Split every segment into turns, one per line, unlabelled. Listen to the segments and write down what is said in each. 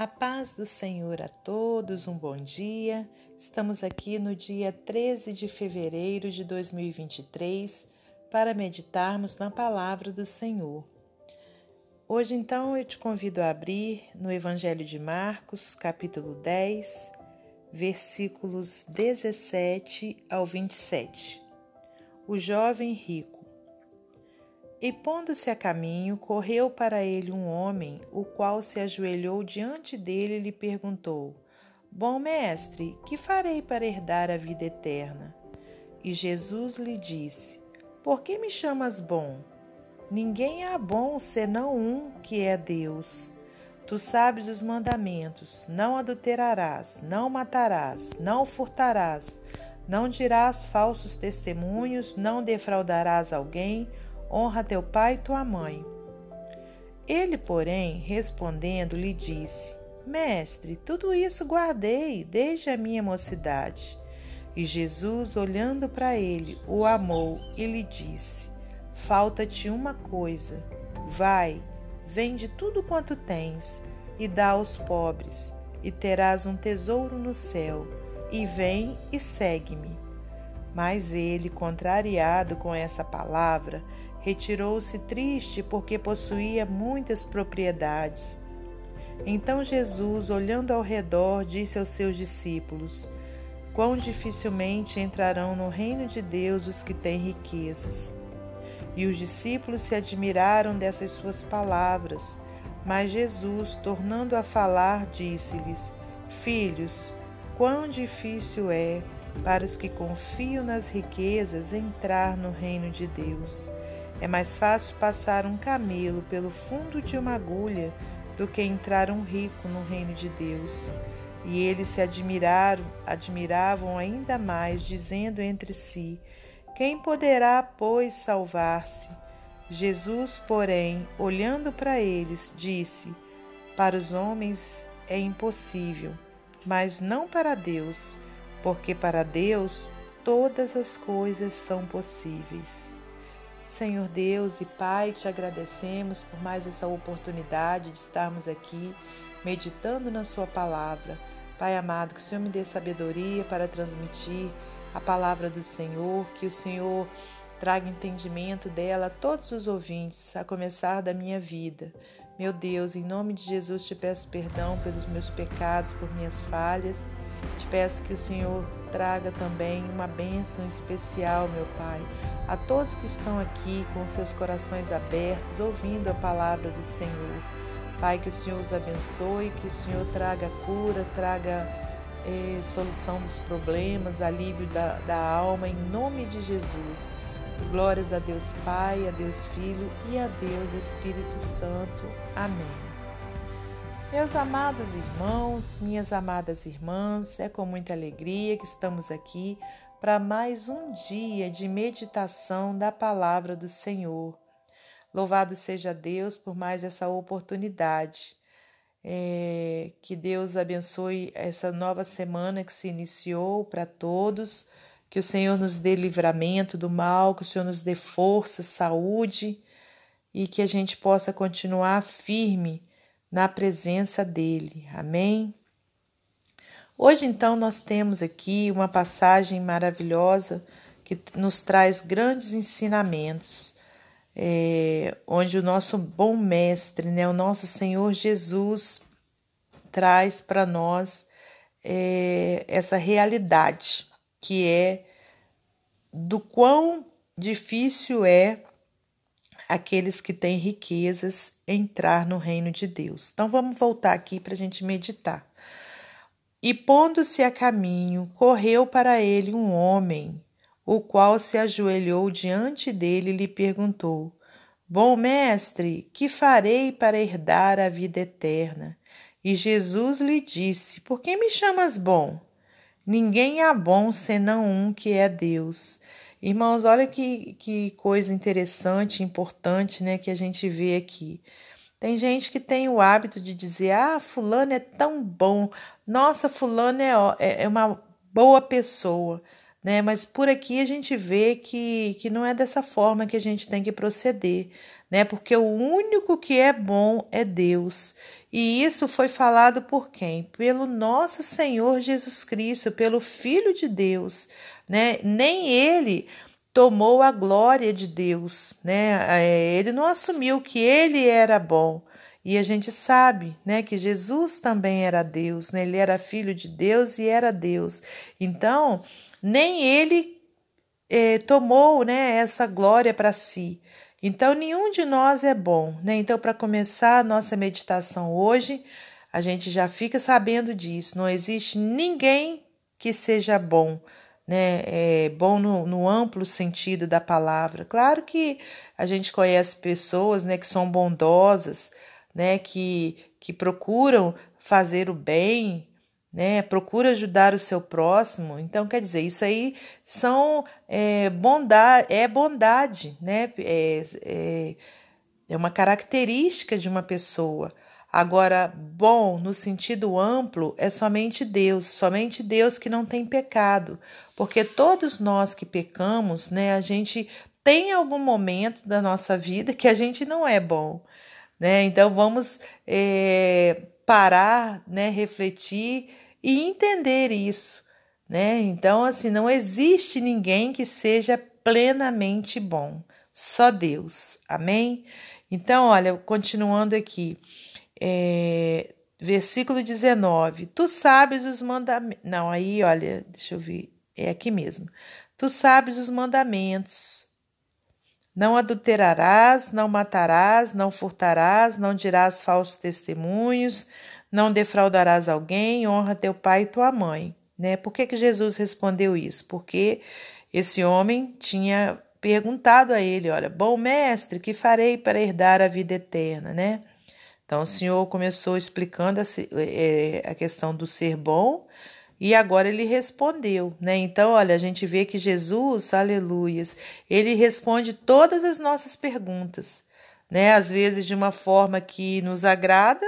A paz do Senhor a todos, um bom dia. Estamos aqui no dia 13 de fevereiro de 2023 para meditarmos na palavra do Senhor. Hoje, então, eu te convido a abrir no Evangelho de Marcos, capítulo 10, versículos 17 ao 27. O jovem rico. E pondo-se a caminho, correu para ele um homem, o qual se ajoelhou diante dele e lhe perguntou: Bom mestre, que farei para herdar a vida eterna? E Jesus lhe disse: Por que me chamas bom? Ninguém há bom senão um, que é Deus. Tu sabes os mandamentos: não adulterarás, não matarás, não furtarás, não dirás falsos testemunhos, não defraudarás alguém honra teu pai e tua mãe. Ele, porém, respondendo, lhe disse: Mestre, tudo isso guardei desde a minha mocidade. E Jesus, olhando para ele, o amou e lhe disse: Falta-te uma coisa. Vai, vende tudo quanto tens e dá aos pobres, e terás um tesouro no céu. E vem e segue-me. Mas ele, contrariado com essa palavra, retirou-se triste porque possuía muitas propriedades. Então Jesus, olhando ao redor, disse aos seus discípulos: Quão dificilmente entrarão no reino de Deus os que têm riquezas. E os discípulos se admiraram dessas suas palavras. Mas Jesus, tornando a falar, disse-lhes: Filhos, quão difícil é para os que confiam nas riquezas entrar no reino de Deus. É mais fácil passar um camelo pelo fundo de uma agulha do que entrar um rico no reino de Deus. E eles se admiraram, admiravam ainda mais, dizendo entre si: Quem poderá, pois, salvar-se? Jesus, porém, olhando para eles, disse: Para os homens é impossível, mas não para Deus, porque para Deus todas as coisas são possíveis. Senhor Deus e Pai, te agradecemos por mais essa oportunidade de estarmos aqui meditando na Sua palavra. Pai amado, que o Senhor me dê sabedoria para transmitir a palavra do Senhor, que o Senhor traga entendimento dela a todos os ouvintes, a começar da minha vida. Meu Deus, em nome de Jesus te peço perdão pelos meus pecados, por minhas falhas. Te peço que o Senhor traga também uma bênção especial, meu Pai, a todos que estão aqui com seus corações abertos, ouvindo a palavra do Senhor. Pai, que o Senhor os abençoe, que o Senhor traga cura, traga eh, solução dos problemas, alívio da, da alma, em nome de Jesus. Glórias a Deus Pai, a Deus Filho e a Deus Espírito Santo. Amém. Meus amados irmãos, minhas amadas irmãs, é com muita alegria que estamos aqui para mais um dia de meditação da palavra do Senhor. Louvado seja Deus por mais essa oportunidade. É, que Deus abençoe essa nova semana que se iniciou para todos. Que o Senhor nos dê livramento do mal, que o Senhor nos dê força, saúde e que a gente possa continuar firme na presença dele. Amém? Hoje, então, nós temos aqui uma passagem maravilhosa que nos traz grandes ensinamentos, é, onde o nosso bom mestre, né, o nosso Senhor Jesus, traz para nós é, essa realidade que é do quão difícil é aqueles que têm riquezas entrar no reino de Deus. Então vamos voltar aqui para a gente meditar. E pondo-se a caminho, correu para ele um homem, o qual se ajoelhou diante dele e lhe perguntou: Bom mestre, que farei para herdar a vida eterna? E Jesus lhe disse: Por que me chamas bom? Ninguém há bom senão um que é Deus. Irmãos, olha que, que coisa interessante, importante, né, que a gente vê aqui. Tem gente que tem o hábito de dizer: ah, Fulano é tão bom, nossa, Fulano é, é, é uma boa pessoa, né? Mas por aqui a gente vê que, que não é dessa forma que a gente tem que proceder, né? Porque o único que é bom é Deus. E isso foi falado por quem? Pelo nosso Senhor Jesus Cristo, pelo Filho de Deus, né? Nem ele tomou a glória de Deus, né? É, ele não assumiu que ele era bom. E a gente sabe, né, que Jesus também era Deus, né? Ele era filho de Deus e era Deus. Então, nem ele eh, tomou, né, essa glória para si. Então, nenhum de nós é bom, né? Então, para começar a nossa meditação hoje, a gente já fica sabendo disso. Não existe ninguém que seja bom né? É bom no, no, amplo sentido da palavra. Claro que a gente conhece pessoas, né, que são bondosas, né, que, que procuram fazer o bem, né, procura ajudar o seu próximo. Então, quer dizer, isso aí são é, bondade, é bondade, né? É, é, é uma característica de uma pessoa. Agora, bom no sentido amplo é somente Deus, somente Deus que não tem pecado, porque todos nós que pecamos, né, a gente tem algum momento da nossa vida que a gente não é bom, né? Então vamos é, parar, né, refletir e entender isso, né? Então assim não existe ninguém que seja plenamente bom, só Deus, amém? Então olha, continuando aqui é, versículo 19: Tu sabes os mandamentos. Não, aí, olha, deixa eu ver, é aqui mesmo. Tu sabes os mandamentos. Não adulterarás, não matarás, não furtarás, não dirás falsos testemunhos, não defraudarás alguém, honra teu pai e tua mãe. Né? Por que, que Jesus respondeu isso? Porque esse homem tinha perguntado a ele: Olha, bom mestre, que farei para herdar a vida eterna? Né? Então, o Senhor começou explicando a, é, a questão do ser bom e agora ele respondeu, né? Então, olha, a gente vê que Jesus, aleluias, ele responde todas as nossas perguntas, né? Às vezes de uma forma que nos agrada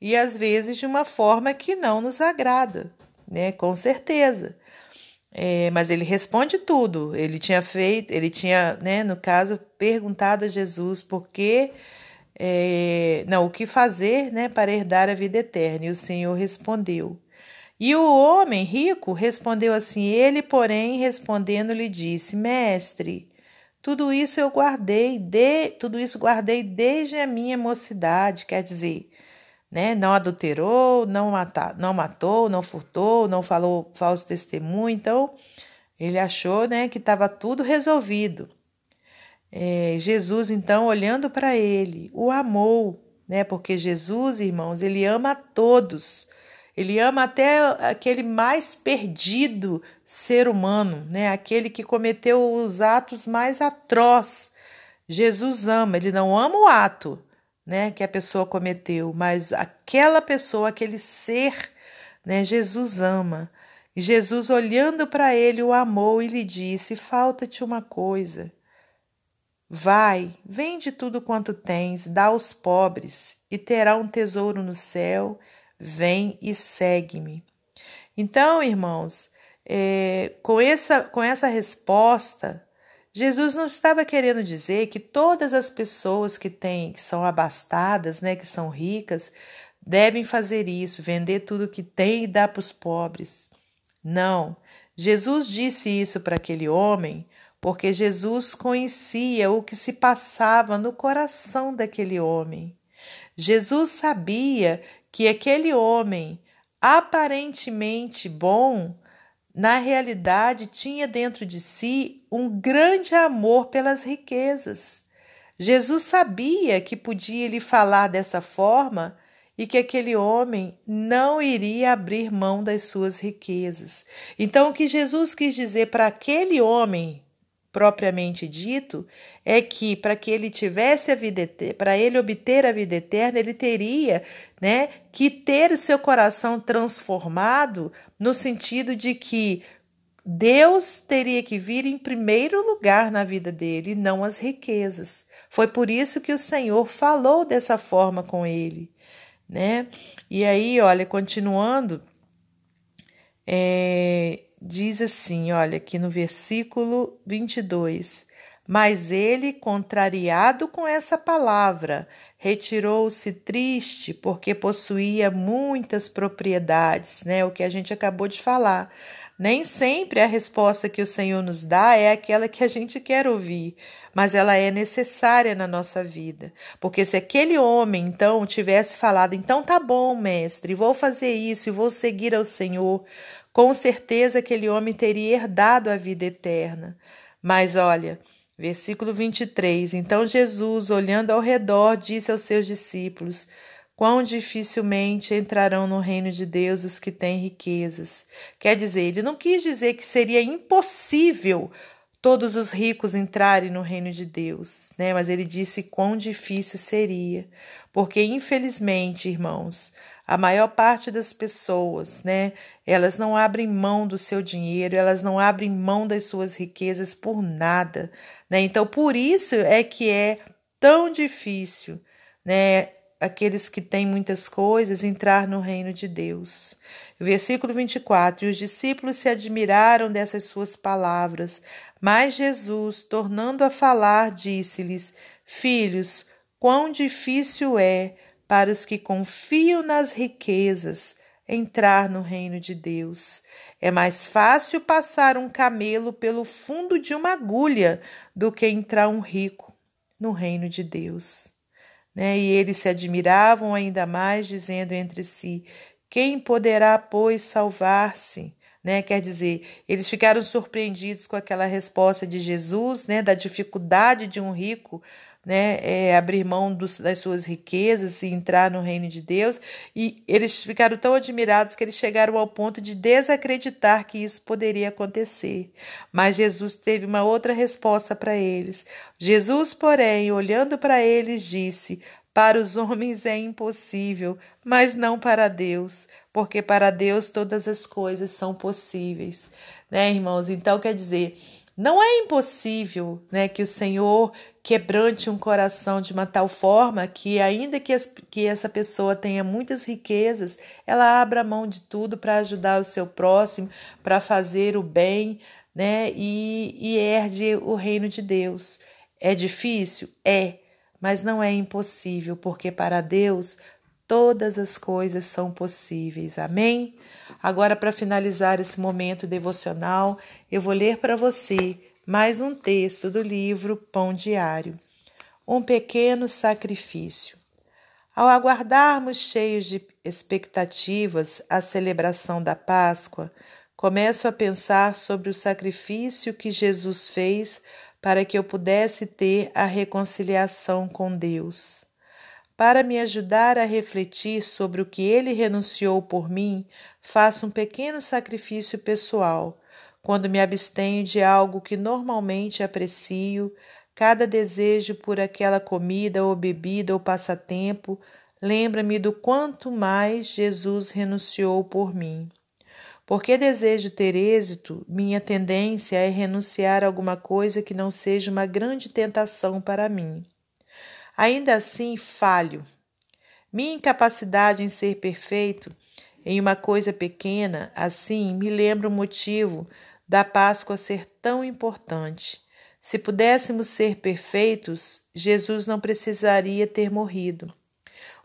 e às vezes de uma forma que não nos agrada, né? Com certeza. É, mas ele responde tudo. Ele tinha feito, ele tinha, né, no caso, perguntado a Jesus por que é, não, o que fazer né, para herdar a vida eterna? E o Senhor respondeu. E o homem rico respondeu assim: Ele, porém, respondendo, lhe disse: Mestre, tudo isso eu guardei, de, tudo isso guardei desde a minha mocidade, quer dizer, né, não adulterou, não, mata, não matou, não furtou, não falou falso testemunho. Então, ele achou né, que estava tudo resolvido. É, Jesus, então, olhando para ele, o amou, né? Porque Jesus, irmãos, ele ama a todos. Ele ama até aquele mais perdido ser humano, né? Aquele que cometeu os atos mais atroz. Jesus ama, ele não ama o ato, né, que a pessoa cometeu, mas aquela pessoa, aquele ser, né, Jesus ama. E Jesus, olhando para ele, o amou e lhe disse: Falta-te uma coisa. Vai, vende tudo quanto tens, dá aos pobres, e terá um tesouro no céu. Vem e segue-me. Então, irmãos, é, com, essa, com essa resposta, Jesus não estava querendo dizer que todas as pessoas que têm, que são abastadas, né, que são ricas, devem fazer isso, vender tudo que tem e dar para os pobres. Não. Jesus disse isso para aquele homem porque Jesus conhecia o que se passava no coração daquele homem. Jesus sabia que aquele homem, aparentemente bom, na realidade tinha dentro de si um grande amor pelas riquezas. Jesus sabia que podia lhe falar dessa forma e que aquele homem não iria abrir mão das suas riquezas. Então, o que Jesus quis dizer para aquele homem propriamente dito, é que para que ele tivesse a vida para ele obter a vida eterna, ele teria, né, que ter seu coração transformado no sentido de que Deus teria que vir em primeiro lugar na vida dele, não as riquezas. Foi por isso que o Senhor falou dessa forma com ele, né? E aí, olha, continuando, é, diz assim, olha, aqui no versículo 22. Mas ele, contrariado com essa palavra, retirou-se triste porque possuía muitas propriedades, né? O que a gente acabou de falar. Nem sempre a resposta que o Senhor nos dá é aquela que a gente quer ouvir, mas ela é necessária na nossa vida. Porque se aquele homem então tivesse falado: "Então tá bom, mestre, vou fazer isso e vou seguir ao Senhor", com certeza aquele homem teria herdado a vida eterna. Mas olha, Versículo 23. Então Jesus, olhando ao redor, disse aos seus discípulos: Quão dificilmente entrarão no reino de Deus os que têm riquezas. Quer dizer, ele não quis dizer que seria impossível todos os ricos entrarem no reino de Deus, né? Mas ele disse quão difícil seria, porque infelizmente, irmãos, a maior parte das pessoas, né, elas não abrem mão do seu dinheiro, elas não abrem mão das suas riquezas por nada, né? Então, por isso é que é tão difícil, né, aqueles que têm muitas coisas entrar no reino de Deus. Versículo 24: E os discípulos se admiraram dessas suas palavras, mas Jesus, tornando a falar, disse-lhes: Filhos, quão difícil é para os que confiam nas riquezas entrar no reino de Deus. É mais fácil passar um camelo pelo fundo de uma agulha do que entrar um rico no reino de Deus. Né? E eles se admiravam ainda mais, dizendo entre si: Quem poderá, pois, salvar-se? Né? Quer dizer, eles ficaram surpreendidos com aquela resposta de Jesus, né? da dificuldade de um rico né, é, abrir mão dos, das suas riquezas e entrar no reino de Deus. E eles ficaram tão admirados que eles chegaram ao ponto de desacreditar que isso poderia acontecer. Mas Jesus teve uma outra resposta para eles. Jesus, porém, olhando para eles, disse: Para os homens é impossível, mas não para Deus, porque para Deus todas as coisas são possíveis. Né, irmãos? Então, quer dizer. Não é impossível né, que o Senhor quebrante um coração de uma tal forma que, ainda que, as, que essa pessoa tenha muitas riquezas, ela abra mão de tudo para ajudar o seu próximo, para fazer o bem, né? E, e herde o reino de Deus. É difícil? É, mas não é impossível, porque para Deus todas as coisas são possíveis. Amém? Agora, para finalizar esse momento devocional, eu vou ler para você mais um texto do livro Pão Diário. Um pequeno sacrifício. Ao aguardarmos cheios de expectativas a celebração da Páscoa, começo a pensar sobre o sacrifício que Jesus fez para que eu pudesse ter a reconciliação com Deus. Para me ajudar a refletir sobre o que ele renunciou por mim, faço um pequeno sacrifício pessoal quando me abstenho de algo que normalmente aprecio, cada desejo por aquela comida ou bebida ou passatempo lembra-me do quanto mais Jesus renunciou por mim. Porque desejo ter êxito, minha tendência é renunciar a alguma coisa que não seja uma grande tentação para mim. Ainda assim, falho. Minha incapacidade em ser perfeito em uma coisa pequena, assim, me lembra o motivo da Páscoa ser tão importante. Se pudéssemos ser perfeitos, Jesus não precisaria ter morrido.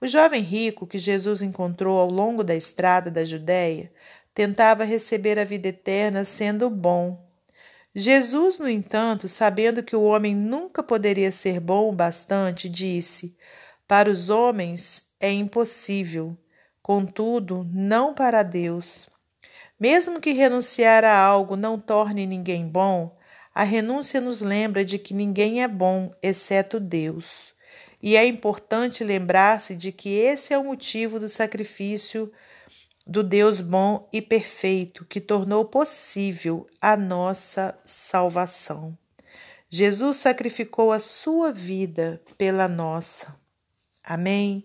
O jovem rico que Jesus encontrou ao longo da estrada da Judéia tentava receber a vida eterna sendo bom. Jesus, no entanto, sabendo que o homem nunca poderia ser bom o bastante, disse: Para os homens é impossível, contudo, não para Deus. Mesmo que renunciar a algo não torne ninguém bom, a renúncia nos lembra de que ninguém é bom exceto Deus. E é importante lembrar-se de que esse é o motivo do sacrifício do Deus bom e perfeito que tornou possível a nossa salvação. Jesus sacrificou a sua vida pela nossa. Amém.